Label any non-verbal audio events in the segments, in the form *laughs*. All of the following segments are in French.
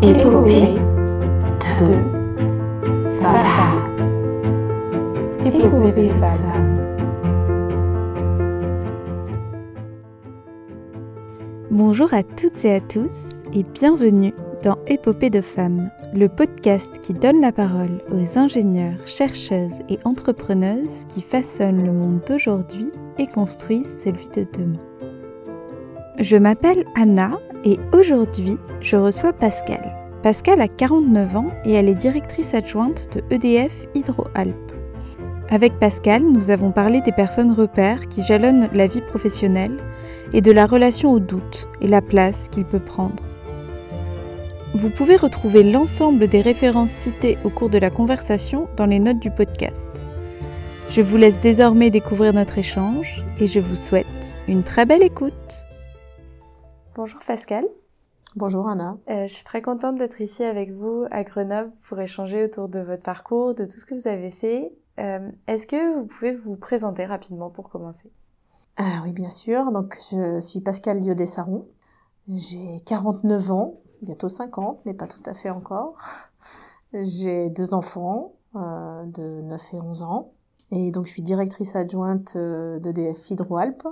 Épopée de femmes. Épopée de. Bonjour à toutes et à tous et bienvenue dans Épopée de femmes, le podcast qui donne la parole aux ingénieurs, chercheuses et entrepreneuses qui façonnent le monde d'aujourd'hui et construisent celui de demain. Je m'appelle Anna et aujourd'hui je reçois Pascal. Pascal a 49 ans et elle est directrice adjointe de EDF Hydro-Alpes. Avec Pascal, nous avons parlé des personnes repères qui jalonnent la vie professionnelle et de la relation au doute et la place qu'il peut prendre. Vous pouvez retrouver l'ensemble des références citées au cours de la conversation dans les notes du podcast. Je vous laisse désormais découvrir notre échange et je vous souhaite une très belle écoute. Bonjour Pascal. Bonjour Anna. Euh, je suis très contente d'être ici avec vous à Grenoble pour échanger autour de votre parcours, de tout ce que vous avez fait. Euh, Est-ce que vous pouvez vous présenter rapidement pour commencer? Ah oui, bien sûr. Donc, je suis Pascal Liodé-Saron. J'ai 49 ans, bientôt 50, mais pas tout à fait encore. J'ai deux enfants euh, de 9 et 11 ans. Et donc, je suis directrice adjointe d'EDF Hydro-Alpes.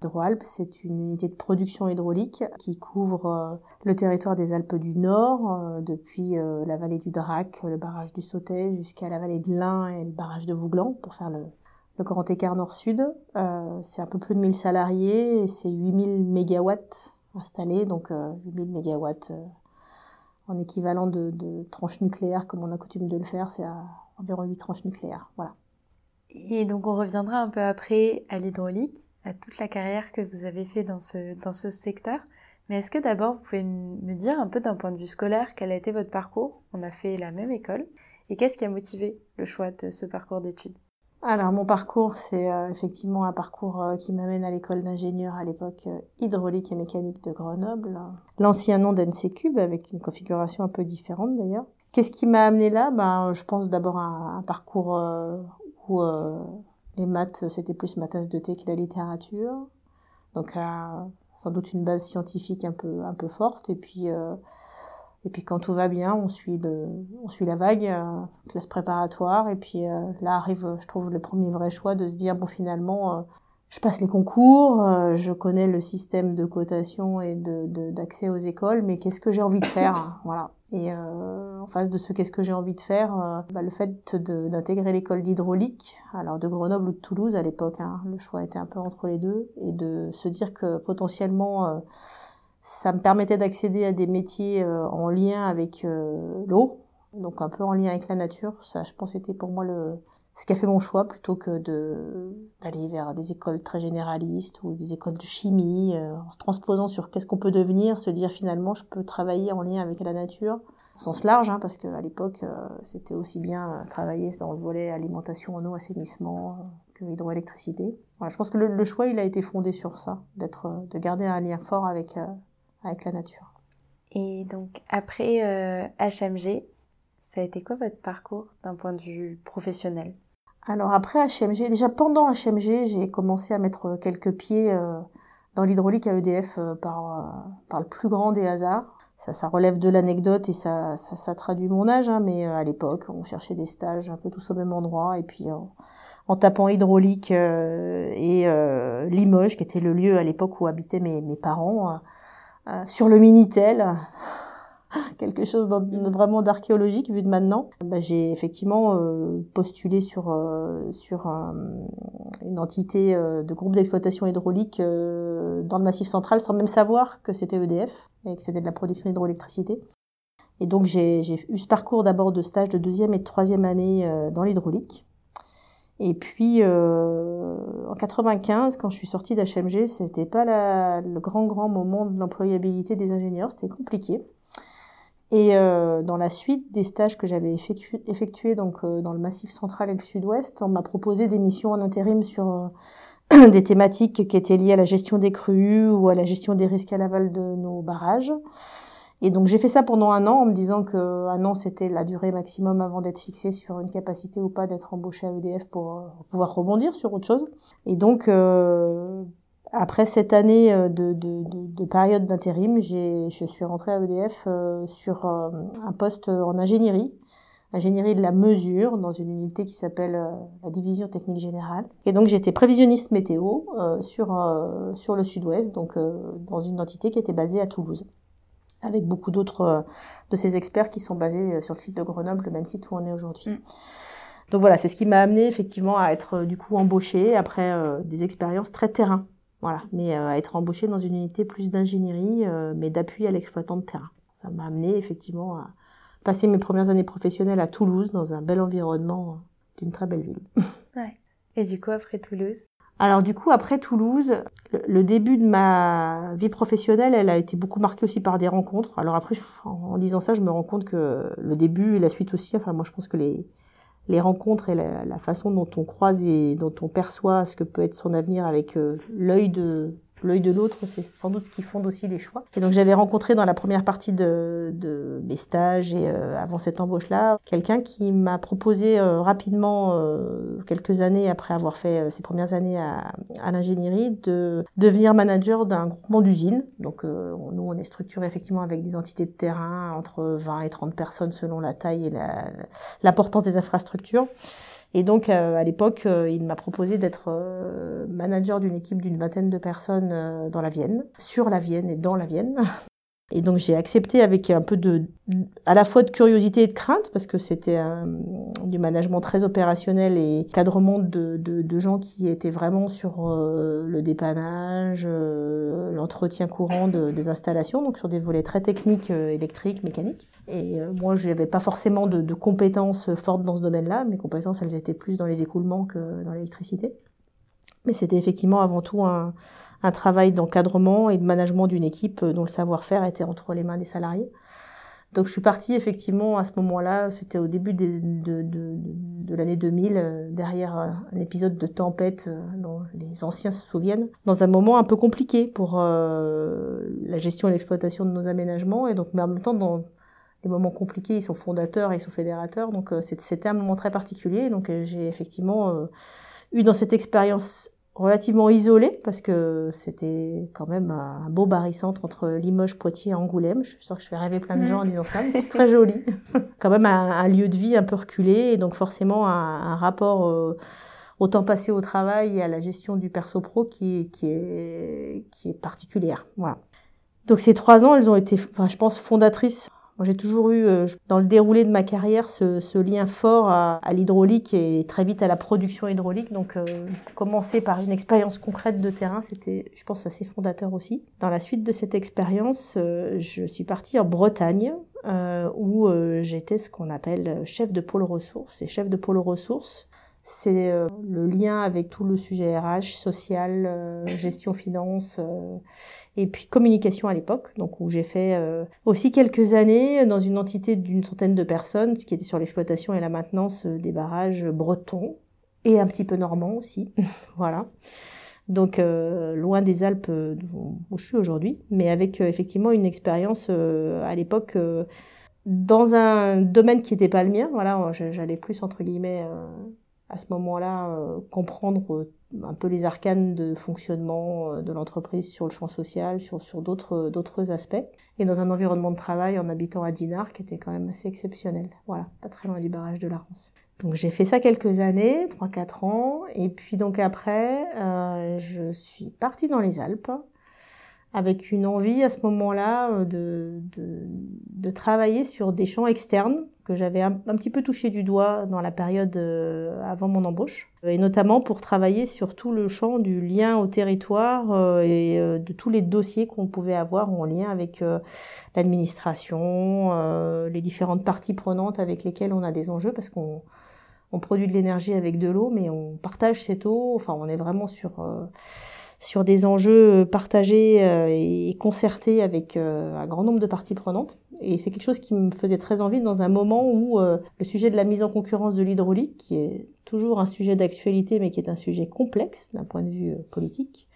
Hydro-Alpes, c'est une unité de production hydraulique qui couvre euh, le territoire des Alpes du Nord, euh, depuis euh, la vallée du Drac, le barrage du Sautet, jusqu'à la vallée de l'Ain et le barrage de Vouglan, pour faire le, le grand écart nord-sud. C'est un peu plus de 1000 salariés et c'est 8000 mégawatts installés, donc euh, 8000 mégawatts en équivalent de, tranches nucléaires, comme on a coutume de le faire, c'est environ 8 tranches nucléaires. Voilà. Et donc on reviendra un peu après à l'hydraulique, à toute la carrière que vous avez fait dans ce, dans ce secteur. Mais est-ce que d'abord vous pouvez me dire un peu d'un point de vue scolaire quel a été votre parcours? On a fait la même école. Et qu'est-ce qui a motivé le choix de ce parcours d'études? Alors mon parcours, c'est euh, effectivement un parcours euh, qui m'amène à l'école d'ingénieur à l'époque euh, hydraulique et mécanique de Grenoble, l'ancien nom d'NC Cube avec une configuration un peu différente d'ailleurs. Qu'est-ce qui m'a amené là? Ben, je pense d'abord à un parcours où les maths c'était plus ma tasse de thé que la littérature, donc à sans doute une base scientifique un peu un peu forte. Et puis euh, et puis quand tout va bien, on suit le, on suit la vague, euh, classe préparatoire, et puis euh, là arrive, je trouve, le premier vrai choix de se dire bon finalement, euh, je passe les concours, euh, je connais le système de cotation et de de- d'accès aux écoles, mais qu'est-ce que j'ai envie de faire, hein, voilà. Et euh, en face de ce qu'est-ce que j'ai envie de faire, euh, bah, le fait d'intégrer l'école d'hydraulique, alors de Grenoble ou de Toulouse à l'époque, hein, le choix était un peu entre les deux, et de se dire que potentiellement euh, ça me permettait d'accéder à des métiers euh, en lien avec l'eau, donc un peu en lien avec la nature. Ça, je pense, était pour moi ce qui a fait mon choix plutôt que d'aller vers des écoles très généralistes ou des écoles de chimie, en se transposant sur qu'est-ce qu'on peut devenir, se dire finalement je peux travailler en lien avec la nature au sens large, hein, parce qu'à l'époque euh, c'était aussi bien euh, travailler dans le volet alimentation en eau, assainissement euh, que hydroélectricité. Voilà, je pense que le, le choix il a été fondé sur ça, d'être de garder un lien fort avec avec la nature. Et donc après euh, HMG, ça a été quoi votre parcours d'un point de vue professionnel? Alors après HMG, déjà pendant HMG, j'ai commencé à mettre quelques pieds euh, dans l'hydraulique à EDF euh, par, par le plus grand des hasards. Ça, ça relève de l'anecdote et ça, ça, traduit mon âge, hein, mais euh, à l'époque, on cherchait des stages un peu tous au même endroit et puis en, en tapant hydraulique euh, et euh, Limoges, qui était le lieu à l'époque où habitaient mes, parents, sur le Minitel, *laughs* quelque chose de vraiment d'archéologique vu de maintenant. Bah, j'ai effectivement euh, postulé sur euh, sur un- une entité euh, de groupe d'exploitation hydraulique dans le Massif Central sans même savoir que c'était EDF et que c'était de la production d'hydroélectricité. Et donc j'ai eu ce parcours d'abord de stage de deuxième et de troisième année dans l'hydraulique. Et puis euh, en 95, quand je suis sortie d'HMG, c'était pas la- le grand grand moment de l'employabilité des ingénieurs, c'était compliqué. Et euh, dans la suite des stages que j'avais effectués donc euh, dans le Massif Central et le Sud-Ouest, on m'a proposé des missions en intérim sur euh, *clears throat* des thématiques qui étaient liées à la gestion des crues ou à la gestion des risques à l'aval de nos barrages. Et donc j'ai fait ça pendant un an en me disant que un an c'était la durée maximum avant d'être fixé sur une capacité ou pas d'être embauché à EDF pour, euh, pouvoir rebondir sur autre chose. Et donc euh, après cette année euh, de, de, de, de période d'intérim, je suis rentrée à EDF euh, sur euh, un poste en ingénierie, ingénierie de la mesure, dans une unité qui s'appelle la division technique générale. Et donc j'étais prévisionniste météo sur, sur le sud-ouest, donc dans une entité qui était basée à Toulouse, avec beaucoup d'autres de ces experts qui sont basés sur le site de Grenoble, le même site où on est aujourd'hui. Mm. Donc voilà, c'est ce qui m'a amené effectivement à être du coup embauchée après euh, des expériences très terrain. Voilà, mais euh, être embauchée dans une unité plus d'ingénierie, euh, mais d'appui à l'exploitant de terrain. Ça m'a amené effectivement à passer mes premières années professionnelles à Toulouse, dans un bel environnement euh, d'une très belle ville. *laughs* Et du coup, après Toulouse? Alors du coup, après Toulouse, le, début de ma vie professionnelle, elle a été beaucoup marquée aussi par des rencontres. Alors après, en disant ça, je me rends compte que le début et la suite aussi, enfin moi je pense que les, les rencontres et la, façon dont on croise et dont on perçoit ce que peut être son avenir avec euh, l'œil de l'œil de l'autre, c'est sans doute ce qui fonde aussi les choix. Et donc j'avais rencontré dans la première partie de, de mes stages et euh, avant cette embauche-là, quelqu'un qui m'a proposé euh, rapidement, euh, quelques années après avoir fait euh, ses premières années à, à l'ingénierie, de devenir manager d'un groupement d'usines. Donc euh, nous, on est structuré effectivement avec des entités de terrain entre 20 et 30 personnes selon la taille et l'importance des infrastructures. Et donc, euh, à l'époque, euh, il m'a proposé d'être euh, manager d'une équipe d'une vingtaine de personnes dans la Vienne, sur la Vienne et dans la Vienne. *laughs* Et donc, j'ai accepté avec un peu de, à la fois de curiosité et de crainte, parce que c'était du management très opérationnel et cadrement de, de, de gens qui étaient vraiment sur euh, le dépannage, euh, l'entretien courant de- des installations, donc sur des volets très techniques, euh, électriques, mécaniques. Et moi, je n'avais pas forcément de, de compétences fortes dans ce domaine-là. Mes compétences, elles étaient plus dans les écoulements que dans l'électricité. Mais c'était effectivement avant tout un, un travail d'encadrement et de management d'une équipe euh, dont le savoir-faire était entre les mains des salariés. Donc je suis partie effectivement à ce moment-là, c'était au début de, de, de l'année 2000, euh, derrière euh, un épisode de tempête dont les anciens se souviennent, dans un moment un peu compliqué pour la gestion et l'exploitation de nos aménagements, et donc mais en même temps dans les moments compliqués, ils sont fondateurs et ils sont fédérateurs, donc c'était un moment très particulier, donc j'ai effectivement eu dans cette expérience relativement isolée, parce que c'était quand même un beau barycentre entre Limoges, Poitiers et Angoulême. Je suis sûre que je fais rêver plein de gens en disant ça, mais c'est *laughs* très joli. quand même un, un lieu de vie un peu reculé, et donc forcément un, un rapport euh, au temps passé au travail et à la gestion du perso-pro qui, qui, est, qui est particulière. Voilà. Donc ces trois ans, elles ont été, enfin, je pense, fondatrices moi, j'ai toujours eu, euh, dans le déroulé de ma carrière, ce, ce lien fort à, à l'hydraulique et très vite à la production hydraulique. Donc, euh, commencer par une expérience concrète de terrain, c'était, je pense, assez fondateur aussi. Dans la suite de cette expérience, euh, je suis partie en Bretagne, euh, où euh, j'étais ce qu'on appelle chef de pôle ressources. Et chef de pôle ressources, c'est euh, le lien avec tout le sujet RH, social, gestion finance et puis communication à l'époque, donc où j'ai fait euh, aussi quelques années dans une entité d'une centaine de personnes, ce qui était sur l'exploitation et la maintenance euh, des barrages bretons et un petit peu normands aussi, *laughs* voilà. Donc euh, loin des Alpes euh, où je suis aujourd'hui, mais avec euh, effectivement une expérience à l'époque dans un domaine qui n'était pas le mien. Voilà, j'allais plus entre guillemets à ce moment-là comprendre un peu les arcanes de fonctionnement euh, de l'entreprise sur le champ social, sur, sur d'autres, d'autres aspects. Et dans un environnement de travail en habitant à Dinard qui était quand même assez exceptionnel. Voilà, pas très loin du barrage de la Rance. Donc j'ai fait ça quelques années, 3-4 ans. Et puis donc après, euh, je suis partie dans les Alpes avec une envie à ce moment-là euh, de, de, travailler sur des champs externes que j'avais un, petit peu touché du doigt dans la période euh, avant mon embauche, et notamment pour travailler sur tout le champ du lien au territoire euh, et euh, de tous les dossiers qu'on pouvait avoir en lien avec euh, l'administration, euh, les différentes parties prenantes avec lesquelles on a des enjeux, parce qu'on on produit de l'énergie avec de l'eau, mais on partage cette eau, enfin on est vraiment sur euh, sur des enjeux partagés et concertés avec un grand nombre de parties prenantes. Et c'est quelque chose qui me faisait très envie dans un moment où le sujet de la mise en concurrence de l'hydraulique, qui est toujours un sujet d'actualité, mais qui est un sujet complexe d'un point de vue politique,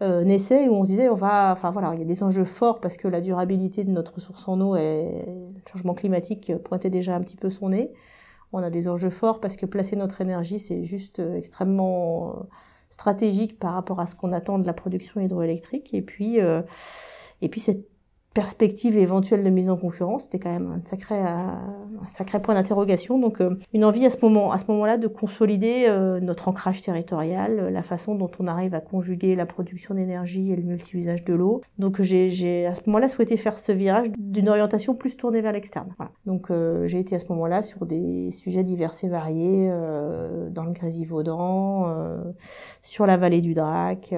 euh, naissait où on se disait on va enfin voilà il y a des enjeux forts parce que la durabilité de notre ressource en eau et le changement climatique pointait déjà un petit peu son nez on a des enjeux forts parce que placer notre énergie c'est juste extrêmement stratégique par rapport à ce qu'on attend de la production hydroélectrique. Et puis, euh, et puis cette perspective éventuelle de mise en concurrence, c'était quand même un sacré, euh, point d'interrogation. Donc euh, une envie à ce moment-là, de consolider euh, notre ancrage territorial, la façon dont on arrive à conjuguer la production d'énergie et le multi-usage de l'eau. Donc j'ai à ce moment-là souhaité faire ce virage d'une orientation plus tournée vers l'externe. Donc j'ai été à ce moment-là sur des sujets divers et variés dans le Grésivaudan, sur la vallée du Drac,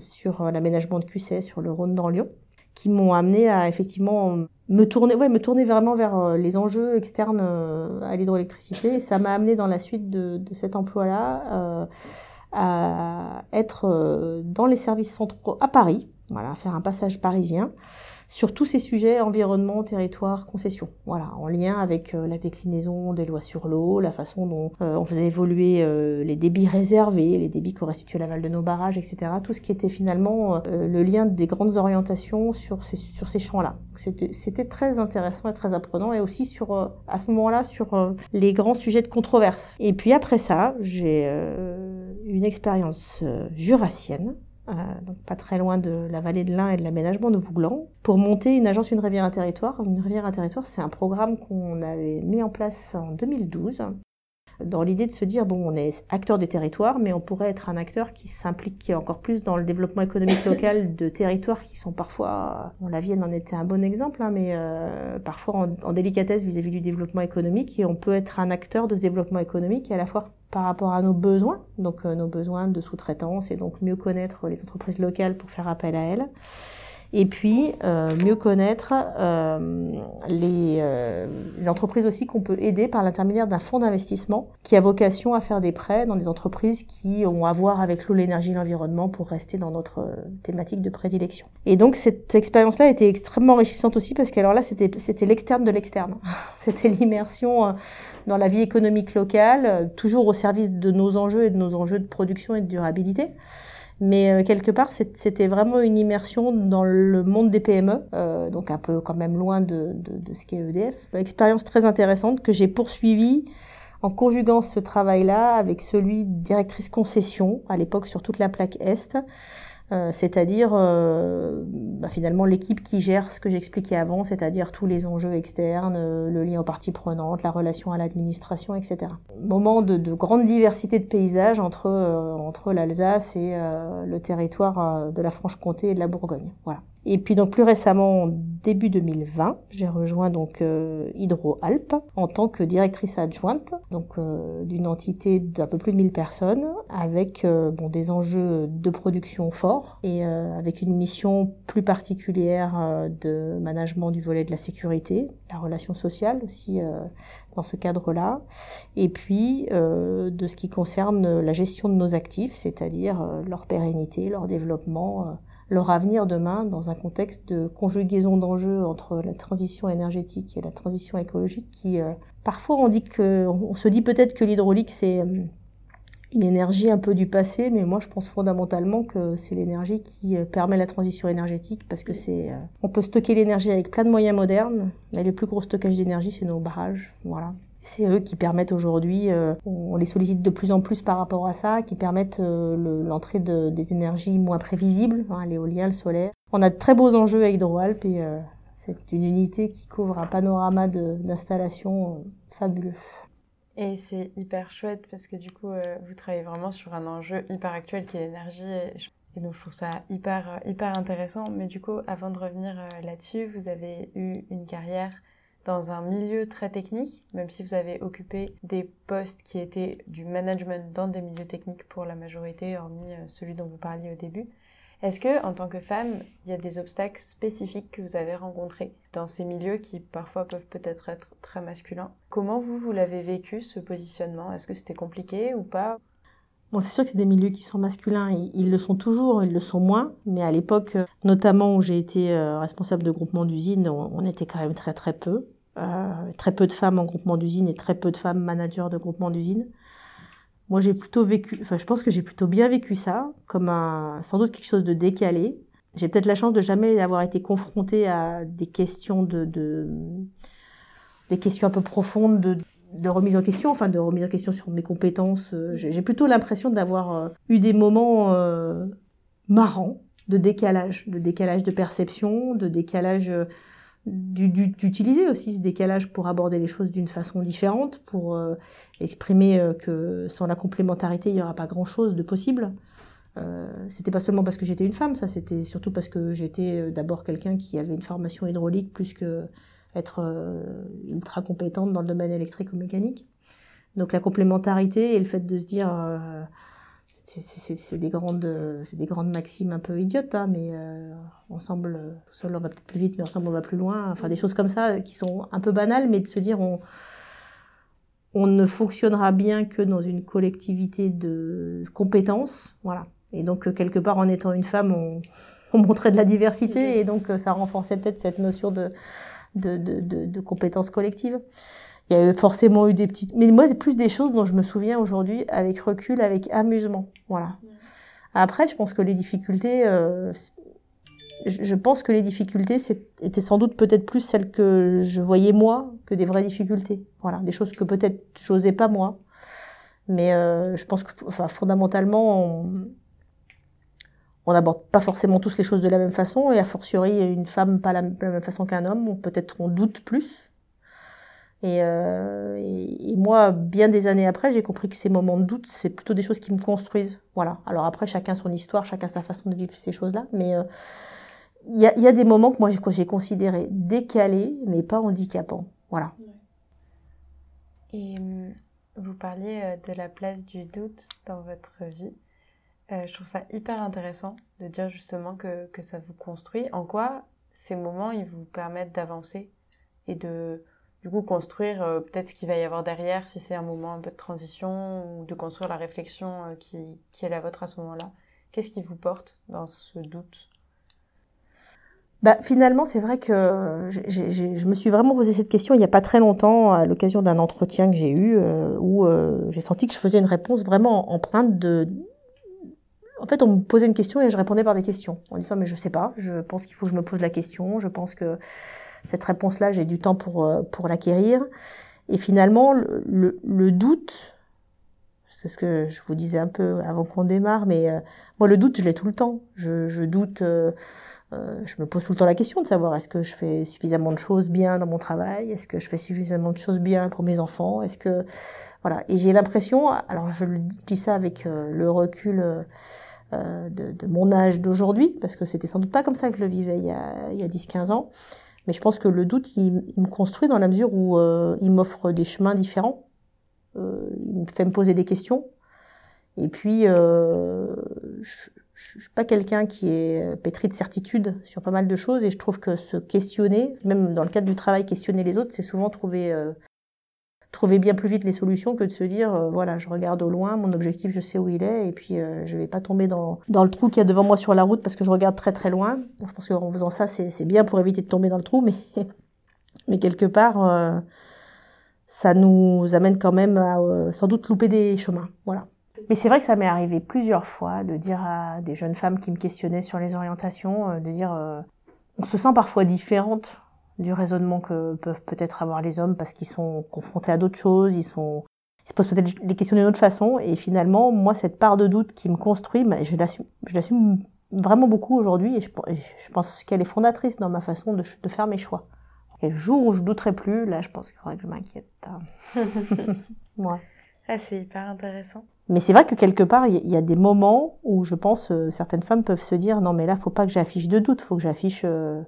sur l'aménagement de Cusset, sur le Rhône dans Lyon qui m'ont amené à effectivement me tourner, ouais, me tourner vraiment vers euh, les enjeux externes euh, à l'hydroélectricité. Ça m'a amené dans la suite de, de cet emploi-là euh, à être dans les services centraux à Paris, voilà, faire un passage parisien sur tous ces sujets environnement, territoire, concession. Voilà, en lien avec euh, la déclinaison des lois sur l'eau, la façon dont euh, on faisait évoluer euh, les débits réservés, les débits qui restituaient l'aval de nos barrages, etc. Tout ce qui était finalement le lien des grandes orientations sur ces, sur ces champs-là. C'était très intéressant et très apprenant et aussi sur, à ce moment-là, sur les grands sujets de controverse. Et puis après ça, j'ai une expérience jurassienne euh, donc pas très loin de la vallée de l'Ain et de l'aménagement de Vouglan, pour monter une agence Une rivière à territoire. Une rivière à territoire, c'est un programme qu'on avait mis en place en 2012 dans l'idée de se dire, bon, on est acteur des territoires, mais on pourrait être un acteur qui s'implique encore plus dans le développement économique local *coughs* de territoires qui sont parfois, bon, la Vienne en était un bon exemple, hein, mais euh, parfois en, délicatesse vis-à-vis -vis du développement économique, et on peut être un acteur de ce développement économique et à la fois par rapport à nos besoins, donc euh, nos besoins de sous-traitance et donc mieux connaître les entreprises locales pour faire appel à elles. Et puis, euh, mieux connaître euh, les, euh, les, entreprises aussi qu'on peut aider par l'intermédiaire d'un fonds d'investissement qui a vocation à faire des prêts dans des entreprises qui ont à voir avec l'eau, l'énergie, l'environnement pour rester dans notre thématique de prédilection. Et donc, cette expérience-là été extrêmement enrichissante aussi parce qu'alors là, c'était, c'était l'externe de l'externe. *laughs* c'était l'immersion dans la vie économique locale, toujours au service de nos enjeux et de nos enjeux de production et de durabilité. Mais euh, quelque part, c'était vraiment une immersion dans le monde des PME, euh, donc un peu quand même loin de, de, de ce qu'est EDF. Expérience très intéressante que j'ai poursuivie en conjuguant ce travail-là avec celui de directrice concession, à l'époque sur toute la plaque Est, c'est-à-dire euh, bah, finalement l'équipe qui gère ce que j'expliquais avant, c'est-à-dire tous les enjeux externes, euh, le lien aux parties prenantes, la relation à l'administration, etc. Moment de, de, grande diversité de paysages entre, entre l'Alsace et le territoire de la Franche-Comté et de la Bourgogne. Voilà. Et puis donc plus récemment, début 2020, j'ai rejoint donc euh, Hydro-Alpes en tant que directrice adjointe donc euh, d'une entité d'un peu plus de 1000 personnes avec euh, bon des enjeux de production forts et euh, avec une mission plus particulière euh, de management du volet de la sécurité, la relation sociale aussi dans ce cadre-là, et puis de ce qui concerne la gestion de nos actifs, c'est-à-dire leur pérennité, leur développement leur avenir demain dans un contexte de conjugaison d'enjeux entre la transition énergétique et la transition écologique qui euh, parfois on dit que on se dit peut-être que l'hydraulique c'est euh, une énergie un peu du passé, mais moi je pense fondamentalement que c'est l'énergie qui euh, permet la transition énergétique parce que c'est on peut stocker l'énergie avec plein de moyens modernes, mais le plus gros stockage d'énergie c'est nos barrages, voilà. C'est eux qui permettent aujourd'hui, euh, on les sollicite de plus en plus par rapport à ça, qui permettent euh, l'entrée de, des énergies moins prévisibles, hein, l'éolien, le solaire. On a de très beaux enjeux avec Hydroalp et euh, c'est une unité qui couvre un panorama d'installations fabuleux. Et c'est hyper chouette parce que du coup, vous travaillez vraiment sur un enjeu hyper actuel qui est l'énergie. Et, et, donc, je trouve ça hyper, hyper intéressant. Mais du coup, avant de revenir là-dessus, vous avez eu une carrière dans un milieu très technique, même si vous avez occupé des postes qui étaient du management dans des milieux techniques pour la majorité, hormis euh, celui dont vous parliez au début. Est-ce que, en tant que femme, il y a des obstacles spécifiques que vous avez rencontrés dans ces milieux qui parfois peuvent peut-être être très masculins? Comment vous, vous l'avez vécu, ce positionnement? Est-ce que c'était compliqué ou pas? Bon, c'est sûr que c'est des milieux qui sont masculins, ils, le sont toujours, ils le sont moins, mais à l'époque, notamment où j'ai été euh, responsable de groupement d'usine, on, était quand même très très peu. Euh, très peu de femmes en groupement d'usine et très peu de femmes managers de groupement d'usine. Moi, j'ai plutôt vécu, enfin, je pense que j'ai plutôt bien vécu ça, comme un, sans doute quelque chose de décalé. J'ai peut-être la chance de jamais avoir été confrontée à des questions de, de des questions un peu profondes de remise en question, enfin de remise en question sur mes compétences. Euh, j'ai plutôt l'impression d'avoir euh, eu des moments euh, marrants de décalage, de décalage de perception, de décalage d'utiliser aussi ce décalage pour aborder les choses d'une façon différente, pour euh, exprimer euh, que sans la complémentarité, il n'y aura pas grand-chose de possible. Euh, c'était pas seulement parce que j'étais une femme, ça c'était surtout parce que j'étais euh, d'abord quelqu'un qui avait une formation hydraulique plus que être ultra compétente dans le domaine électrique ou mécanique. Donc la complémentarité et le fait de se dire, c'est- des grandes, euh, c'est des grandes maximes un peu idiotes, hein, mais euh, ensemble, euh, tout seul on va peut-être plus vite, mais ensemble on va plus loin. Enfin des choses comme ça qui sont un peu banales, mais de se dire on on ne fonctionnera bien que dans une collectivité de compétences, voilà. Et donc euh, quelque part en étant une femme, on, *laughs* on montrait de la diversité et donc euh, ça renforçait peut-être cette notion de de, de, de, de compétences collectives. Il y a forcément eu des petites, mais moi c'est plus des choses dont je me souviens aujourd'hui avec recul, avec amusement, voilà. Après, je pense que les difficultés, euh, je pense que les difficultés étaient sans doute peut-être plus celles que je voyais moi que des vraies difficultés. Voilà, des choses que peut-être j'osais pas moi. Mais euh, je pense que enfin, fondamentalement, on n'aborde pas forcément tous les choses de la même façon, et a fortiori, une femme pas la, la même façon qu'un homme, peut-être on doute plus. Et, euh, et, moi, bien des années après, j'ai compris que ces moments de doute, c'est plutôt des choses qui me construisent. Voilà. Alors après, chacun son histoire, chacun sa façon de vivre ces choses-là, mais euh, il y, a, des moments que moi j'ai considérés décalés, mais pas handicapants. Voilà. Et hum, vous parliez euh, de la place du doute dans votre vie. Euh, je trouve ça hyper intéressant de dire justement que, que ça vous construit. En quoi ces moments, ils vous permettent d'avancer et de, du coup, construire euh, peut-être ce qu'il va y avoir derrière, si c'est un moment un peu de transition, ou de construire la réflexion euh, qui, qui est la vôtre à ce moment-là. Qu'est-ce qui vous porte dans ce doute? Bah, finalement, c'est vrai que j'ai- je me suis vraiment posé cette question il n'y a pas très longtemps, à l'occasion d'un entretien que j'ai eu, euh, où euh, j'ai senti que je faisais une réponse vraiment empreinte de... En fait, on me posait une question et je répondais par des questions, en disant, mais je sais pas, je pense qu'il faut que je me pose la question, je pense que cette réponse-là, j'ai du temps pour, euh, pour l'acquérir. Et finalement, le, le, doute, c'est ce que je vous disais un peu avant qu'on démarre, mais euh, moi, le doute, je l'ai tout le temps. Je, je doute... euh, euh, je me pose tout le temps la question de savoir est-ce que je fais suffisamment de choses bien dans mon travail, est-ce que je fais suffisamment de choses bien pour mes enfants, est-ce que voilà. Et j'ai l'impression, alors je le dis ça avec euh, le recul euh, de, de mon âge d'aujourd'hui, parce que c'était sans doute pas comme ça que je le vivais il y a, il y a 10-15 ans, mais je pense que le doute, il, me construit dans la mesure où euh, il m'offre des chemins différents, euh, il me fait me poser des questions, et puis euh, je, suis pas quelqu'un qui est pétri de certitude sur pas mal de choses. Et je trouve que se questionner, même dans le cadre du travail, questionner les autres, c'est souvent trouver trouver bien plus vite les solutions que de se dire euh, voilà, je regarde au loin, mon objectif, je sais où il est et puis euh, je vais pas tomber dans dans le trou qu'il y a devant moi sur la route parce que je regarde très très loin. Je pense qu'en faisant ça, c'est c'est bien pour éviter de tomber dans le trou mais *laughs* mais quelque part euh, ça nous amène quand même à euh, sans doute louper des chemins. Voilà. Mais c'est vrai que ça m'est arrivé plusieurs fois de dire à des jeunes femmes qui me questionnaient sur les orientations, euh, de dire on se sent parfois différente du raisonnement que peuvent peut-être avoir les hommes parce qu'ils sont confrontés à d'autres choses, ils sont ils se posent peut-être les questions d'une autre façon et finalement moi cette part de doute qui me construit, bah, je l'assume je l'assume vraiment beaucoup aujourd'hui et je, pense qu'elle est fondatrice dans ma façon de, de faire mes choix. Et le jour où je douterai plus, là je pense qu'il faudrait que je m'inquiète. *laughs* ouais. Ah, c'est hyper intéressant. Mais c'est vrai que quelque part, il y, a des moments où je pense euh, certaines femmes peuvent se dire non mais là faut pas que j'affiche de doute, faut que j'affiche euh,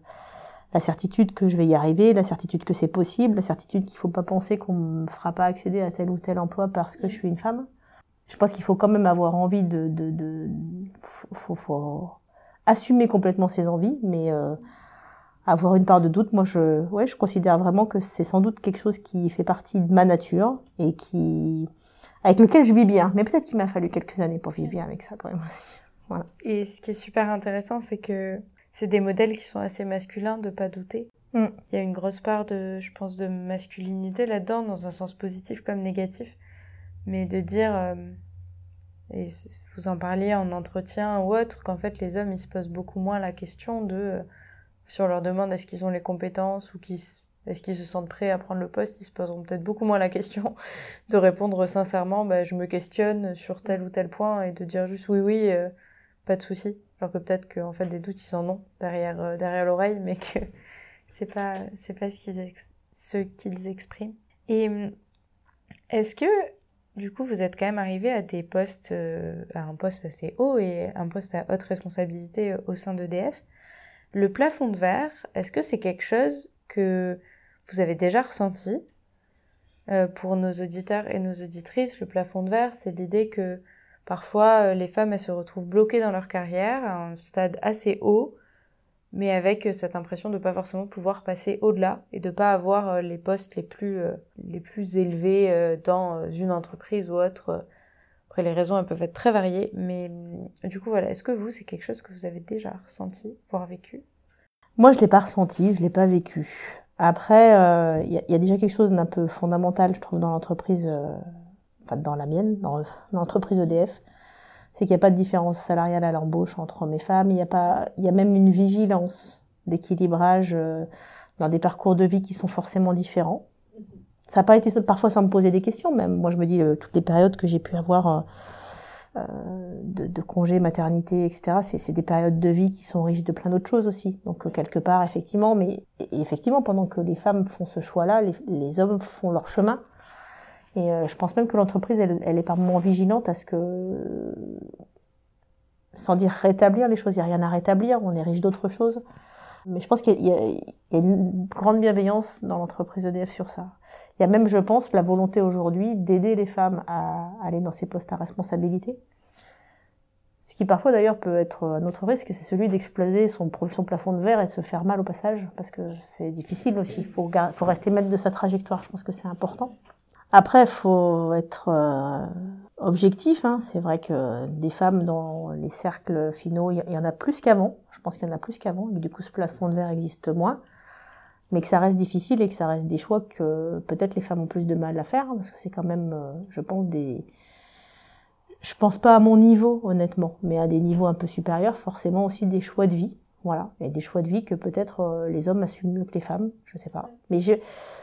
la certitude que je vais y arriver, la certitude que c'est possible, la certitude qu'il faut pas penser qu'on me fera pas accéder à tel ou tel emploi parce que je suis une femme. Je pense qu'il faut quand même avoir envie de, de, de faut, faut assumer complètement ses envies, mais euh, avoir une part de doute, moi je, ouais, je considère vraiment que c'est sans doute quelque chose qui fait partie de ma nature et qui avec lequel je vis bien. Mais peut-être qu'il m'a fallu quelques années pour vivre bien avec ça quand même aussi. Voilà. Et ce qui est super intéressant, c'est que c'est des modèles qui sont assez masculins, de pas douter. Mm. Il y a une grosse part de, je pense, de masculinité là-dedans, dans un sens positif comme négatif. Mais de dire, euh, et vous en parliez en entretien ou autre, qu'en fait les hommes, ils se posent beaucoup moins la question de, euh, sur leur demande est-ce qu'ils ont les compétences ou qu'ils est-ce qu'ils se sentent prêts à prendre le poste Ils se poseront peut-être beaucoup moins la question *laughs* de répondre sincèrement, bah, je me questionne sur tel ou tel point et de dire juste oui, oui, euh, pas de souci. Alors que peut-être qu'en fait des doutes ils en ont derrière euh, derrière l'oreille, mais que *laughs* c'est pas c'est pas ce qu'ils ce qu'ils expriment. Et hum, est-ce que du coup vous êtes quand même arrivé à des postes euh, à un poste assez haut et un poste à haute responsabilité euh, au sein d'EDF? Le plafond de verre, est-ce que c'est quelque chose que vous avez déjà ressenti? Pour nos auditeurs et nos auditrices, le plafond de verre, c'est l'idée que parfois euh, les femmes elles se retrouvent bloquées dans leur carrière à un stade assez haut, mais avec euh, cette impression de pas forcément pouvoir passer au-delà et de pas avoir euh, les postes les plus les plus élevés dans une entreprise ou autre. Après les raisons elles peuvent être très variées, mais du coup voilà, est-ce que vous c'est quelque chose que vous avez déjà ressenti, voire vécu? Moi, je l'ai pas ressenti, je l'ai pas vécu. Après, il y, a- déjà quelque chose d'un peu fondamental, je trouve, dans l'entreprise, enfin dans la mienne, dans l'entreprise EDF, c'est qu'il n'y a pas de différence salariale à l'embauche entre hommes et femmes. Il y a pas, il y a même une vigilance d'équilibrage euh, dans des parcours de vie qui sont forcément différents. Ça n'a pas été parfois sans me poser des questions, même moi je me dis euh, toutes les périodes que j'ai pu avoir. euh, de, congés, maternité, etc. C'est, des périodes de vie qui sont riches de plein d'autres choses aussi. Donc quelque part, effectivement, mais effectivement, pendant que les femmes font ce choix-là, les hommes font leur chemin. Et euh, je pense même que l'entreprise, elle, elle est par moments vigilante à ce que, sans dire rétablir les choses, il n'y a rien à rétablir, on est riche d'autres choses. Mais je pense qu'il y a, une grande bienveillance dans l'entreprise EDF sur ça. Il y a même, je pense, la volonté aujourd'hui d'aider les femmes à aller dans ces postes à responsabilité. Ce qui parfois d'ailleurs peut être un autre risque, c'est celui d'exploser son, son plafond de verre et de se faire mal au passage, parce que c'est difficile aussi. Il faut rester maître de sa trajectoire, je pense que c'est important. Après, faut être euh, objectif. Hein. C'est vrai que des femmes dans les cercles finaux, il y- en a plus qu'avant. Je pense qu'il y en a plus qu'avant, du coup ce plafond de verre existe moins. Mais que ça reste difficile et que ça reste des choix que peut-être les femmes ont plus de mal à faire, parce que c'est quand même, euh, je pense, des, je pense pas à mon niveau, honnêtement, mais à des niveaux un peu supérieurs, forcément aussi des choix de vie. Voilà. Et des choix de vie que peut-être euh, les hommes assument mieux que les femmes, je sais pas. Mais je,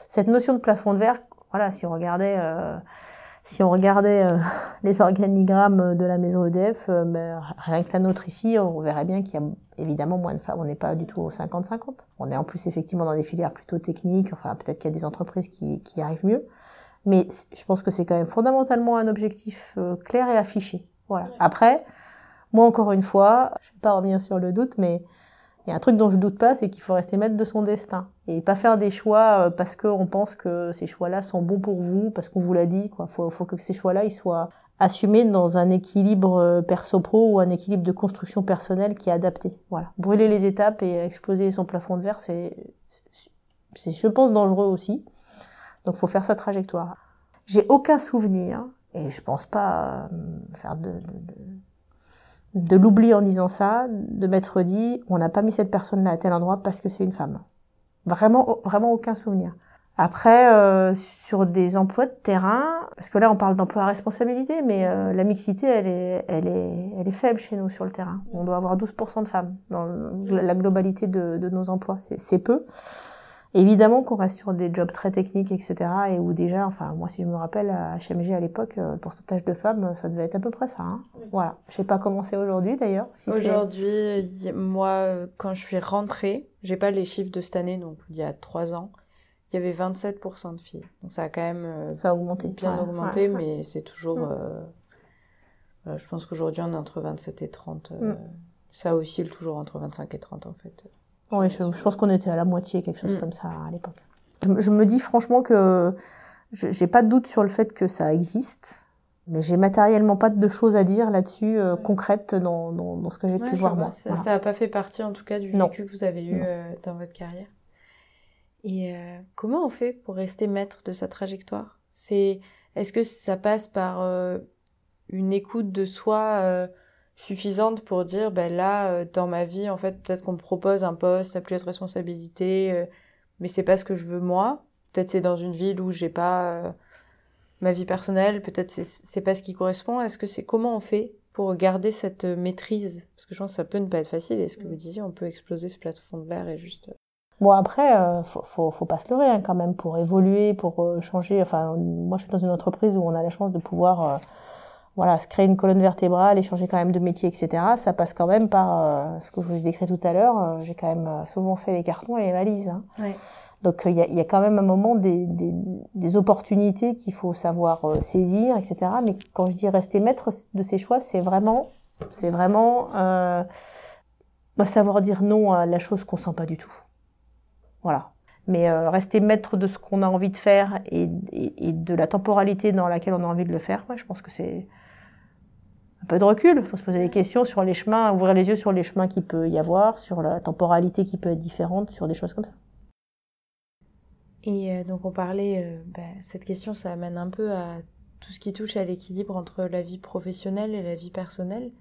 cette notion de plafond de verre, voilà, si on regardait, euh, si on regardait euh, *laughs* les organigrammes de la maison EDF, euh, ben, rien que la nôtre ici, on verrait bien qu'il y a évidemment moins de femmes. On n'est pas du tout au 50-50. On est en plus effectivement dans des filières plutôt techniques. Enfin, peut-être qu'il y a des entreprises qui, qui arrivent mieux. Mais je pense que c'est quand même fondamentalement un objectif euh, clair et affiché. Voilà. Après, moi encore une fois, je vais pas revenir sur le doute, mais il y a un truc dont je doute pas, c'est qu'il faut rester maître de son destin et pas faire des choix euh, parce qu'on pense que ces choix-là sont bons pour vous, parce qu'on vous l'a dit. Quoi. Faut, que ces choix-là ils soient assumés dans un équilibre euh, perso-pro ou un équilibre de construction personnelle qui est adapté. Voilà. Brûler les étapes et exploser son plafond de verre, c'est, je pense, dangereux aussi. Donc, faut faire sa trajectoire. J'ai aucun souvenir, et je pense pas euh, faire de, de, de l'oubli en disant ça, de m'être dit, on n'a pas mis cette personne-là à tel endroit parce que c'est une femme. Vraiment, vraiment aucun souvenir. Après, euh, sur des emplois de terrain, parce que là on parle d'emploi à responsabilité, mais euh, la mixité, elle est, elle, est, elle est faible chez nous sur le terrain. On doit avoir 12% de femmes dans la globalité de, de nos emplois. C'est peu. Évidemment qu'on reste sur des jobs très techniques, etc. Et où déjà, enfin moi si je me rappelle, à HMG à l'époque, euh, le pourcentage de femmes, ça devait être à peu près ça. Hein. Voilà. Je sais pas comment c'est aujourd'hui d'ailleurs. si Aujourd'hui, moi, euh, quand je suis rentrée, j'ai pas les chiffres de cette année, donc il y a trois ans, il y avait 27% de filles. Donc ça a quand même euh, ça a augmenté. bien Ouais, augmenté, ouais. mais c'est toujours. Mm. euh, voilà, je pense qu'aujourd'hui, on est entre 27 et 30. euh, Mm. Ça oscille toujours entre 25 et 30, en fait. Oui, je, je pense qu'on était à la moitié, quelque chose Mm. comme ça à l'époque. Je, me- je me dis franchement que je- j'ai pas de doute sur le fait que ça existe, mais j'ai matériellement pas de choses à dire là-dessus euh, concrètes dans, dans, dans ce que j'ai Ouais, pu voir vois. moi. Ça Voilà. n'a pas fait partie, en tout cas, du Non. vécu que vous avez eu euh, dans votre carrière. Et euh, comment on fait pour rester maître de sa trajectoire? C'est Est-ce que ça passe par euh, une écoute de soi euh, suffisante pour dire, ben là, euh, dans ma vie, en fait, peut-être qu'on me propose un poste à plus de responsabilité, euh, mais c'est pas ce que je veux moi. Peut-être c'est dans une ville où j'ai pas euh, ma vie personnelle, peut-être c'est c'est pas ce qui correspond. Est-ce que c'est comment on fait pour garder cette maîtrise? Parce que je pense que ça peut ne pas être facile. Et ce que vous disiez, on peut exploser ce plafond de verre et juste. Bon après, euh, faut, faut, faut pas se leurrer hein, quand même pour évoluer, pour changer. Enfin, moi je suis dans une entreprise où on a la chance de pouvoir, voilà, se créer une colonne vertébrale et changer quand même de métier, etc. Ça passe quand même par euh, ce que je vous ai décrit tout à l'heure. euh, J'ai quand même euh, souvent fait les cartons et les valises. hein. Ouais. Donc il y, a, il y a quand même un moment des, des, des opportunités qu'il faut savoir saisir, etc. Mais quand je dis rester maître de ses choix, c'est vraiment, c'est vraiment bah, savoir dire non à la chose qu'on sent pas du tout. Voilà. Mais euh, rester maître de ce qu'on a envie de faire et, et, et de la temporalité dans laquelle on a envie de le faire, ouais, je pense que c'est un peu de recul. Il faut se poser des questions sur les chemins, ouvrir les yeux sur les chemins qu'il peut y avoir, sur la temporalité qui peut être différente, sur des choses comme ça. Et euh, donc on parlait, euh, bah, cette question, ça amène un peu à tout ce qui touche à l'équilibre entre la vie professionnelle et la vie personnelle.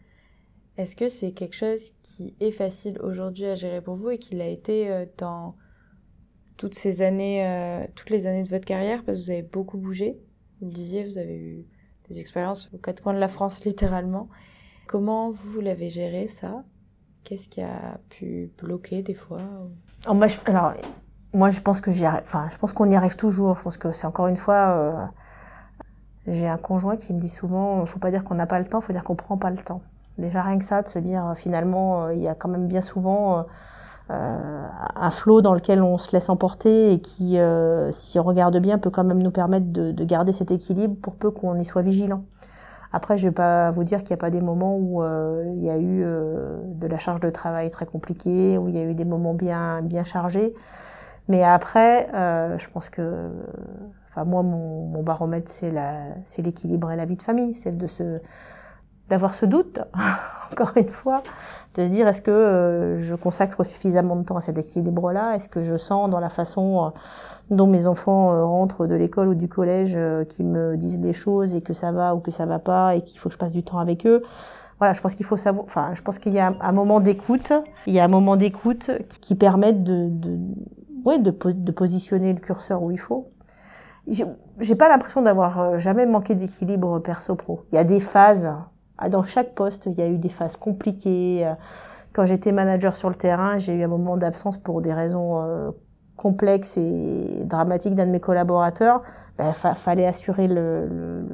Est-ce que c'est quelque chose qui est facile aujourd'hui à gérer pour vous et qui l'a été euh, dans toutes ces années, toutes les années de votre carrière? Parce que vous avez beaucoup bougé. Vous le disiez, vous avez eu des expériences aux quatre coins de la France *laughs* littéralement. Comment vous l'avez géré ça? Qu'est-ce qui a pu bloquer des fois je, alors, moi, je pense que j'y arrive. Enfin, je pense qu'on y arrive toujours. Je pense que c'est encore une fois. euh, j'ai un conjoint qui me dit souvent, faut pas dire qu'on n'a pas le temps, faut dire qu'on prend pas le temps. Déjà rien que ça, de se dire euh, finalement, euh, il y a quand même bien souvent euh, euh, un flot dans lequel on se laisse emporter et qui, euh, si on regarde bien, peut quand même nous permettre de, de garder cet équilibre pour peu qu'on y soit vigilant. Après, je vais pas vous dire qu'il n'y a pas des moments où euh, il y a eu euh, de la charge de travail très compliquée, où il y a eu des moments bien bien chargés. Mais après, euh, je pense que, enfin moi, mon, baromètre, c'est l'équilibre et la vie de famille, c'est de se, d'avoir ce doute, *laughs* encore une fois, de se dire est-ce que euh, je consacre suffisamment de temps à cet équilibre-là? Est-ce que je sens dans la façon euh, dont mes enfants euh, rentrent de l'école ou du collège, euh, qui me disent les choses et que ça va ou que ça va pas et qu'il faut que je passe du temps avec eux? Voilà, je pense qu'il faut savoir, enfin, je pense qu'il y a un moment d'écoute, il y a un moment d'écoute qui, permettent de, de, ouais, de, de positionner le curseur où il faut. J'ai pas l'impression d'avoir jamais manqué d'équilibre perso-pro. Il y a des phases, dans chaque poste, il y a eu des phases compliquées. Euh, Quand j'étais manager sur le terrain, j'ai eu un moment d'absence pour des raisons euh, complexes et dramatiques d'un de mes collaborateurs. Ben, fa- fallait assurer le,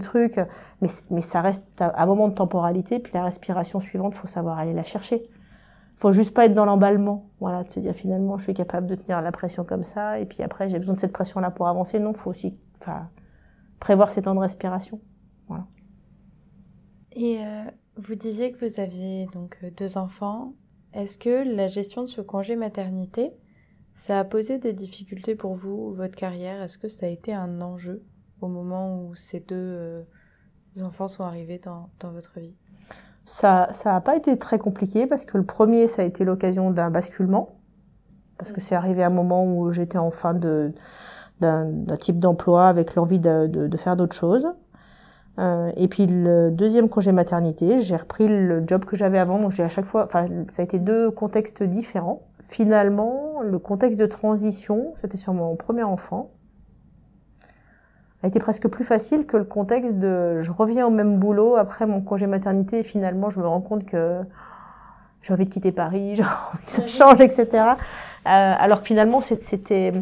truc, mais, ça reste un moment de temporalité. Puis la respiration suivante, faut savoir aller la chercher faut juste pas être dans l'emballement, voilà, de se dire finalement je suis capable de tenir la pression comme ça, et puis après j'ai besoin de cette pression-là pour avancer. Non, faut aussi, prévoir ces temps de respiration. Et euh, vous disiez que vous aviez donc euh, deux enfants. Est-ce que la gestion de ce congé maternité, ça a posé des difficultés pour vous ou votre carrière? Est-ce que ça a été un enjeu au moment où ces deux euh, enfants sont arrivés dans, dans votre vie? Ça, ça a pas été très compliqué parce que le premier, ça a été l'occasion d'un basculement, parce que c'est arrivé à un moment où j'étais en fin de d'un d'un type d'emploi avec l'envie de, de, de faire d'autres choses. Euh, et puis le deuxième congé maternité, j'ai repris le job que j'avais avant, donc j'ai à chaque fois, enfin ça a été deux contextes différents. Finalement, le contexte de transition, c'était sur mon premier enfant, a été presque plus facile que le contexte de je reviens au même boulot après mon congé maternité et finalement je me rends compte que j'ai envie de quitter Paris, *laughs* j'ai envie que ça change, etc. Euh, alors que finalement c'était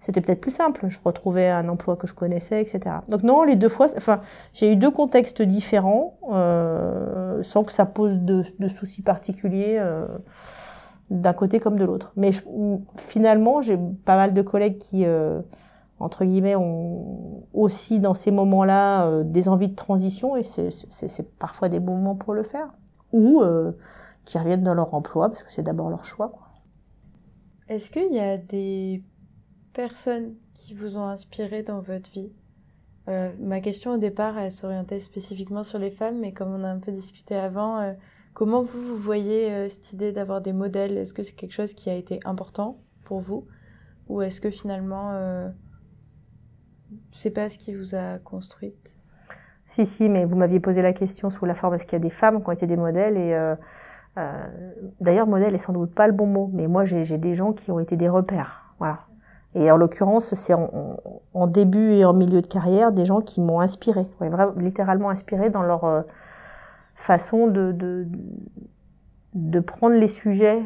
c'était peut-être plus simple. Je retrouvais un emploi que je connaissais, etc. Donc non, les deux fois, enfin j'ai eu deux contextes différents euh, sans que ça pose de, soucis particuliers. euh, d'un côté comme de l'autre. Mais finalement, j'ai pas mal de collègues qui, euh, entre guillemets, ont aussi dans ces moments-là des envies de transition et c'est- parfois des bons moments pour le faire. Ou qui reviennent dans leur emploi parce que c'est d'abord leur choix. Est-ce qu'il y a des personnes qui vous ont inspiré dans votre vie. Euh, Ma question au départ, elle s'orientait spécifiquement sur les femmes, mais comme on a un peu discuté avant, euh, comment vous, vous voyez euh, cette idée d'avoir des modèles? Est-ce que c'est quelque chose qui a été important pour vous? Ou est-ce que finalement, c'est pas ce qui vous a construite? Si, si, mais vous m'aviez posé la question sous la forme est-ce qu'il y a des femmes qui ont été des modèles? Et d'ailleurs modèle est sans doute pas le bon mot, mais moi j'ai des gens qui ont été des repères, voilà. Et en l'occurrence, c'est en, début et en milieu de carrière des gens qui m'ont inspiré, littéralement inspiré dans leur euh, façon de, de de prendre les sujets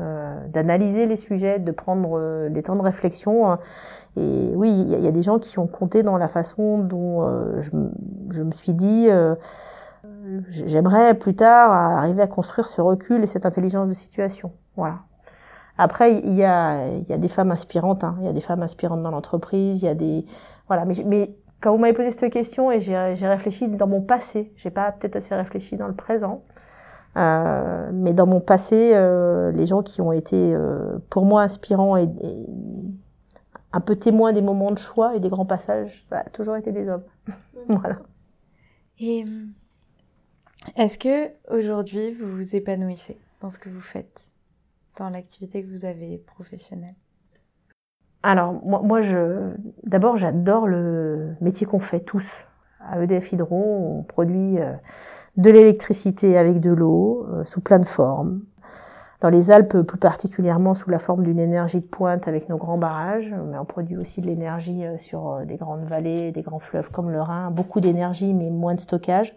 euh, d'analyser les sujets, de prendre euh, des temps de réflexion. Et oui, il y, a des gens qui ont compté dans la façon dont je, je, me suis dit, j'aimerais plus tard arriver à construire ce recul et cette intelligence de situation. Voilà. Après, il y a, il y a des femmes inspirantes. Hein. Il y a des femmes inspirantes dans l'entreprise. Il y a des voilà. Mais, mais quand vous m'avez posé cette question et j'ai réfléchi dans mon passé, j'ai pas peut-être assez réfléchi dans le présent. Euh, mais dans mon passé, euh, les gens qui ont été euh, pour moi inspirants et, et, un peu témoins des moments de choix et des grands passages, ça a toujours été des hommes. *laughs* voilà. Et est-ce que aujourd'hui vous vous épanouissez dans ce que vous faites, dans l'activité que vous avez professionnelle? Alors moi, moi je, d'abord j'adore le métier qu'on fait tous. À EDF Hydro, on produit de l'électricité avec de l'eau, euh, sous plein de formes. Dans les Alpes, plus particulièrement sous la forme d'une énergie de pointe avec nos grands barrages, mais on produit aussi de l'énergie euh, sur euh, des grandes vallées, des grands fleuves comme le Rhin, beaucoup d'énergie mais moins de stockage.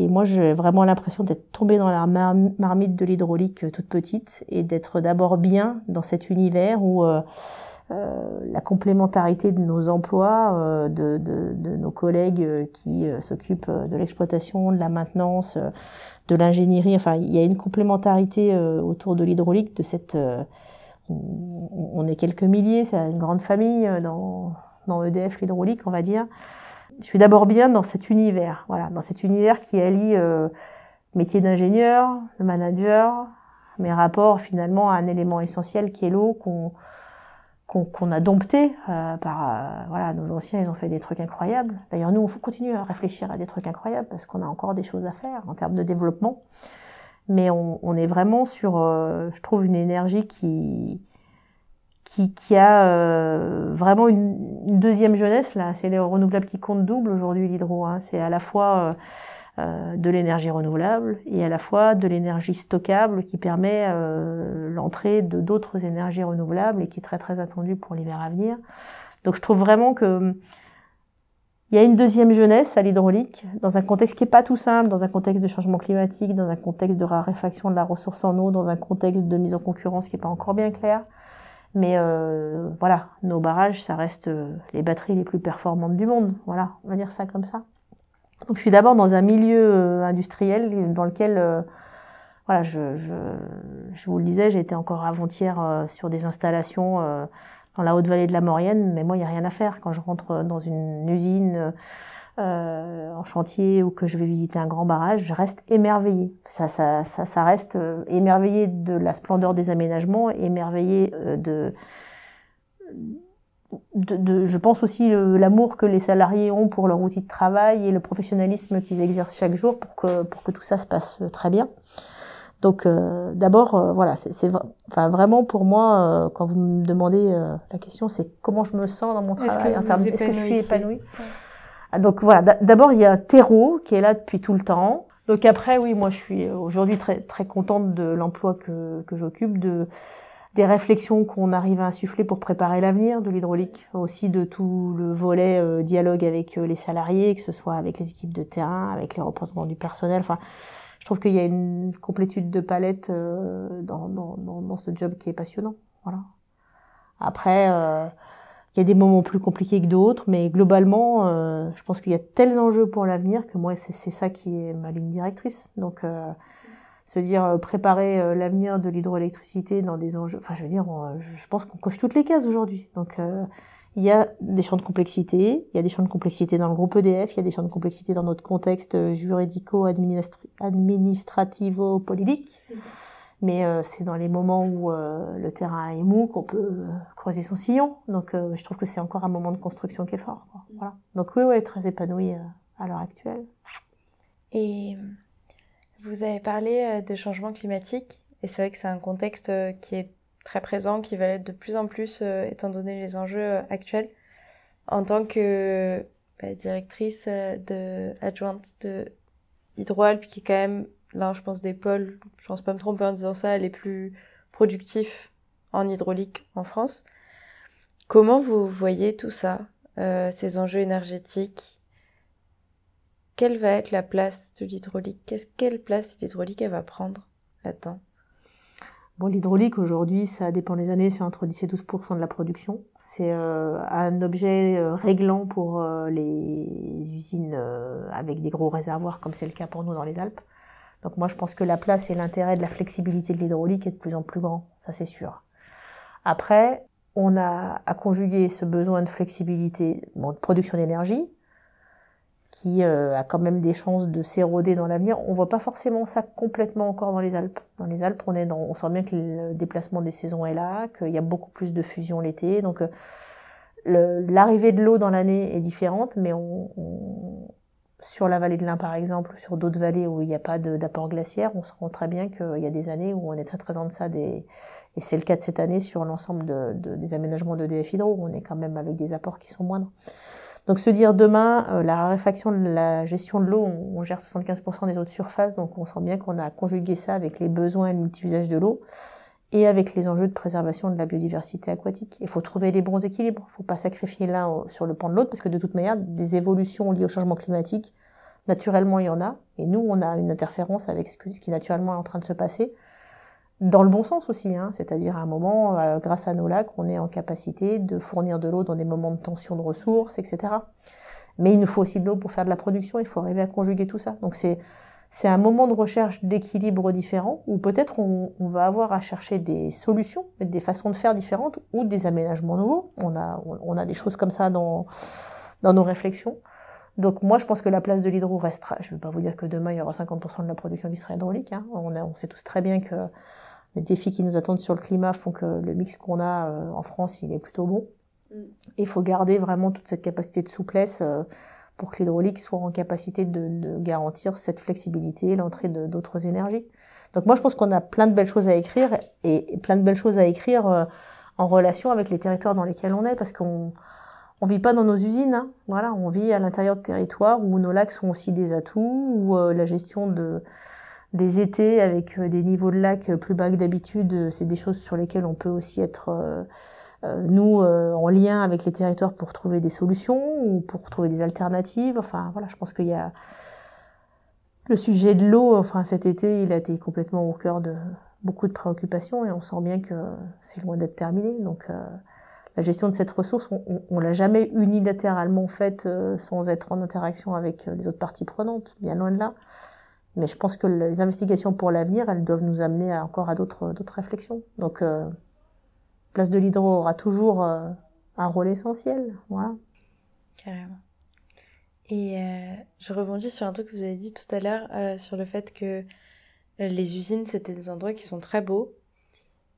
Et moi, j'ai vraiment l'impression d'être tombée dans la marmite de l'hydraulique toute petite et d'être d'abord bien dans cet univers où euh, la complémentarité de nos emplois, euh, de, nos collègues euh, qui s'occupent de l'exploitation, de la maintenance, de l'ingénierie. Enfin, il y a une complémentarité autour de l'hydraulique, de cette. On, est quelques milliers, c'est une grande famille dans, dans EDF l'hydraulique, on va dire. Je suis d'abord bien dans cet univers, voilà, dans cet univers qui allie métier d'ingénieur, de manager, mes rapports finalement à un élément essentiel qui est l'eau qu'on qu'on a dompté euh, par euh, voilà nos anciens ils ont fait des trucs incroyables. D'ailleurs nous on faut continuer à réfléchir à des trucs incroyables parce qu'on a encore des choses à faire en termes de développement. Mais on, on est vraiment sur euh, je trouve une énergie qui qui, qui a euh, vraiment une, une, deuxième jeunesse là c'est les renouvelables qui comptent double aujourd'hui l'hydro hein. c'est à la fois euh, de l'énergie renouvelable et à la fois de l'énergie stockable qui permet euh, l'entrée de d'autres énergies renouvelables et qui est très très attendue pour l'hiver à venir. Donc je trouve vraiment que il y a une deuxième jeunesse à l'hydraulique dans un contexte qui est pas tout simple, dans un contexte de changement climatique, dans un contexte de raréfaction de la ressource en eau, dans un contexte de mise en concurrence qui est pas encore bien clair. Mais euh, voilà, nos barrages, ça reste euh, les batteries les plus performantes du monde. Voilà, on va dire ça comme ça. Donc je suis d'abord dans un milieu euh, industriel dans lequel, euh, voilà, je, je, je, vous le disais, j'ai été encore avant-hier sur des installations dans la haute vallée de la Maurienne, mais moi il n'y a rien à faire quand je rentre dans une usine. Euh, en chantier ou que je vais visiter un grand barrage, je reste émerveillée. Ça, ça, ça, reste euh, émerveillée de la splendeur des aménagements, émerveillée euh, de, de, de, je pense aussi l'amour que les salariés ont pour leur outil de travail et le professionnalisme qu'ils exercent chaque jour pour que, pour que tout ça se passe très bien. Donc euh, d'abord, euh, voilà, c'est enfin, vraiment pour moi, euh, quand vous me demandez euh, la question, c'est comment je me sens dans mon travail, est-ce que, est-ce que je suis épanouie? Ouais. ah, Donc voilà, d'abord il y a un terreau qui est là depuis tout le temps. Donc après, oui, moi je suis aujourd'hui très, très contente de l'emploi que, que j'occupe, de des réflexions qu'on arrive à insuffler pour préparer l'avenir de l'hydraulique, aussi de tout le volet euh, dialogue avec euh, les salariés, que ce soit avec les équipes de terrain, avec les représentants du personnel. Enfin, je trouve qu'il y a une complétude de palette euh, dans, dans, dans, dans, ce job qui est passionnant. Voilà. Après, euh, il y a des moments plus compliqués que d'autres, mais globalement, euh, je pense qu'il y a tels enjeux pour l'avenir que moi, c'est ça qui est ma ligne directrice. Donc, se dire euh, préparer euh, l'avenir de l'hydroélectricité dans des enjeux. Enfin, je veux dire, je pense qu'on coche toutes les cases aujourd'hui. Donc, euh, il y a des champs de complexité, il y a des champs de complexité dans le groupe EDF, il y a des champs de complexité dans notre contexte juridico-administrativo-politique. Mais euh, c'est dans les moments où euh, le terrain est mou qu'on peut creuser son sillon. Donc, euh, je trouve que c'est encore un moment de construction qui est fort. Quoi. Voilà. Donc, oui, ouais, très épanoui à l'heure actuelle. Et vous avez parlé euh, de changement climatique et c'est vrai que c'est un contexte euh, qui est très présent, qui va l'être de plus en plus euh, étant donné les enjeux actuels. En tant que bah, directrice de, adjointe de qui est quand même là, je pense, des pôles, je pense pas me tromper en disant ça, les plus productifs en hydraulique en France. Comment vous voyez tout ça, euh, ces enjeux énergétiques? Quelle va être la place de l'hydraulique? Quelle place l'hydraulique va prendre là-dedans? Bon, l'hydraulique aujourd'hui, ça dépend des années, c'est entre 10 et 12% de la production. C'est euh, un objet euh, réglant pour euh, les usines euh, avec des gros réservoirs, comme c'est le cas pour nous dans les Alpes. Donc moi, je pense que la place et l'intérêt de la flexibilité de l'hydraulique est de plus en plus grand, ça c'est sûr. Après, on a à conjuguer ce besoin de flexibilité, bon, de production d'énergie, qui euh, a quand même des chances de s'éroder dans l'avenir. On voit pas forcément ça complètement encore dans les Alpes. Dans les Alpes, on est dans, on sent bien que le déplacement des saisons est là, qu'il y a beaucoup plus de fusion l'été. Donc, euh, l'arrivée de l'eau dans l'année est différente, mais on, on- sur la vallée de l'Ain, par exemple, sur d'autres vallées où il n'y a pas de- d'apport glaciaire, on se rend très bien qu'il y a des années où on est très très en deçà des, et c'est le cas de cette année sur l'ensemble de, de- des aménagements d'EDF Hydro, où on est quand même avec des apports qui sont moindres. Donc se dire demain, euh, la raréfaction de la gestion de l'eau, on, gère 75% des eaux de surface, donc on sent bien qu'on a conjugué ça avec les besoins et le multi-usage de l'eau et avec les enjeux de préservation de la biodiversité aquatique. Il faut trouver les bons équilibres. Il ne faut pas sacrifier l'un sur le pan de l'autre parce que de toute manière, des évolutions liées au changement climatique, naturellement, il y en a. Et nous, on a une interférence avec ce, que- ce qui naturellement est en train de se passer dans le bon sens aussi, hein. c'est-à-dire à un moment, euh, grâce à nos lacs, on est en capacité de fournir de l'eau dans des moments de tension de ressources, etc. Mais il nous faut aussi de l'eau pour faire de la production, il faut arriver à conjuguer tout ça. Donc c'est c'est un moment de recherche d'équilibre différent où peut-être on, va avoir à chercher des solutions, des façons de faire différentes ou des aménagements nouveaux. On a, on, a des choses comme ça dans, dans nos réflexions. Donc moi, je pense que la place de l'hydro restera. Je ne vais pas vous dire que demain, il y aura 50% de la production qui sera hydraulique. Hein. On sait tous très bien que les défis qui nous attendent sur le climat font que le mix qu'on a euh, en France, il est plutôt bon. Mm. Et il faut garder vraiment toute cette capacité de souplesse euh, pour que l'hydraulique soit en capacité de, de garantir cette flexibilité, l'entrée de- d'autres énergies. Donc moi, je pense qu'on a plein de belles choses à écrire et, et plein de belles choses à écrire euh, en relation avec les territoires dans lesquels on est, parce qu'on on vit pas dans nos usines, hein. voilà, on vit à l'intérieur de territoires où nos lacs sont aussi des atouts, où euh, la gestion de des étés avec euh, des niveaux de lac plus bas que d'habitude, euh, c'est des choses sur lesquelles on peut aussi être euh, euh, nous euh, en lien avec les territoires pour trouver des solutions ou pour trouver des alternatives. Enfin voilà, je pense qu'il y a le sujet de l'eau. Enfin cet été, il a été complètement au cœur de beaucoup de préoccupations et on sent bien que c'est loin d'être terminé. Donc euh, la gestion de cette ressource, on, on l'a jamais unilatéralement faite euh, sans être en interaction avec euh, les autres parties prenantes, bien loin de là. Mais je pense que les investigations pour l'avenir, elles doivent nous amener encore à d'autres réflexions. Donc euh, Place de l'Hydro aura toujours euh, un rôle essentiel. Voilà. Carrément. Et euh, je rebondis sur un truc que vous avez dit tout à l'heure, sur le fait que les usines, c'était des endroits qui sont très beaux.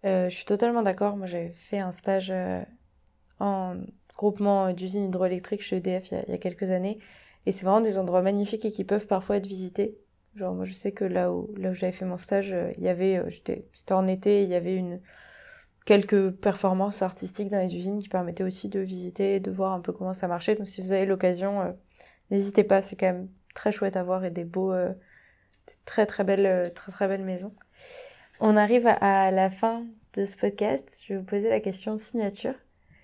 Je suis totalement d'accord. Moi, j'avais fait un stage en groupement d'usines hydroélectriques chez EDF il y, a, il y a quelques années. Et c'est vraiment des endroits magnifiques et qui peuvent parfois être visités. Genre, moi, je sais que là où, là où j'avais fait mon stage, euh, il y avait, euh, c'était en été, il y avait une, quelques performances artistiques dans les usines qui permettaient aussi de visiter et de voir un peu comment ça marchait. Donc si vous avez l'occasion, euh, n'hésitez pas, c'est quand même très chouette à voir et des beaux, très très belles, très très belles maisons. On arrive à la fin de ce podcast. Je vais vous poser la question signature.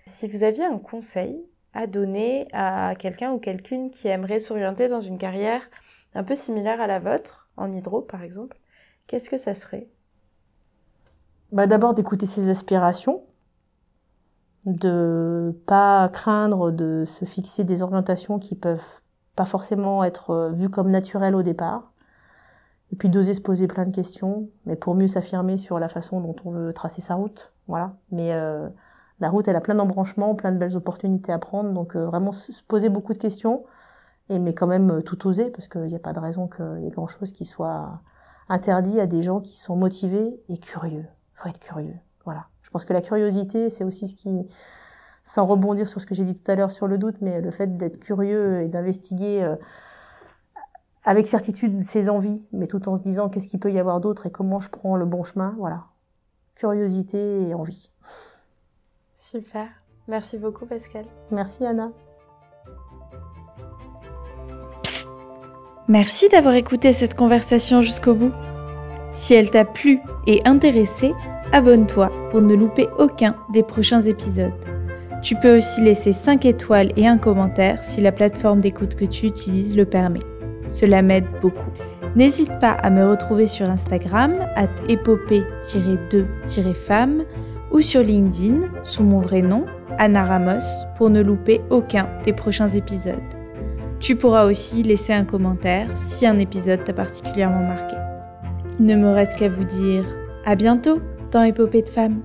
Si vous aviez un conseil à donner à quelqu'un ou quelqu'une qui aimerait s'orienter dans une carrière un peu similaire à la vôtre, en hydro par exemple, qu'est-ce que ça serait? Bah D'abord d'écouter ses aspirations, de pas craindre de se fixer des orientations qui peuvent pas forcément être vues comme naturelles au départ, et puis d'oser se poser plein de questions, mais pour mieux s'affirmer sur la façon dont on veut tracer sa route. Voilà. Mais euh, la route, elle a plein d'embranchements, plein de belles opportunités à prendre, donc euh, vraiment se poser beaucoup de questions, et mais quand même euh, tout oser, parce qu'il n'y a pas de raison qu'il y ait grand-chose qui soit interdit à des gens qui sont motivés et curieux. Il faut être curieux. Voilà. Je pense que la curiosité, c'est aussi ce qui, sans rebondir sur ce que j'ai dit tout à l'heure sur le doute, mais le fait d'être curieux et d'investiguer euh, avec certitude ses envies, mais tout en se disant qu'est-ce qu'il peut y avoir d'autre et comment je prends le bon chemin. Voilà. Curiosité et envie. Super. Merci beaucoup, Pascal. Merci, Anna. Merci d'avoir écouté cette conversation jusqu'au bout. Si elle t'a plu et intéressé, abonne-toi pour ne louper aucun des prochains épisodes. Tu peux aussi laisser 5 étoiles et un commentaire si la plateforme d'écoute que tu utilises le permet. Cela m'aide beaucoup. N'hésite pas à me retrouver sur Instagram, at épopée-2-femme, ou sur LinkedIn, sous mon vrai nom, Anna Ramos, pour ne louper aucun des prochains épisodes. Tu pourras aussi laisser un commentaire si un épisode t'a particulièrement marqué. Il ne me reste qu'à vous dire à bientôt dans Épopée de femmes.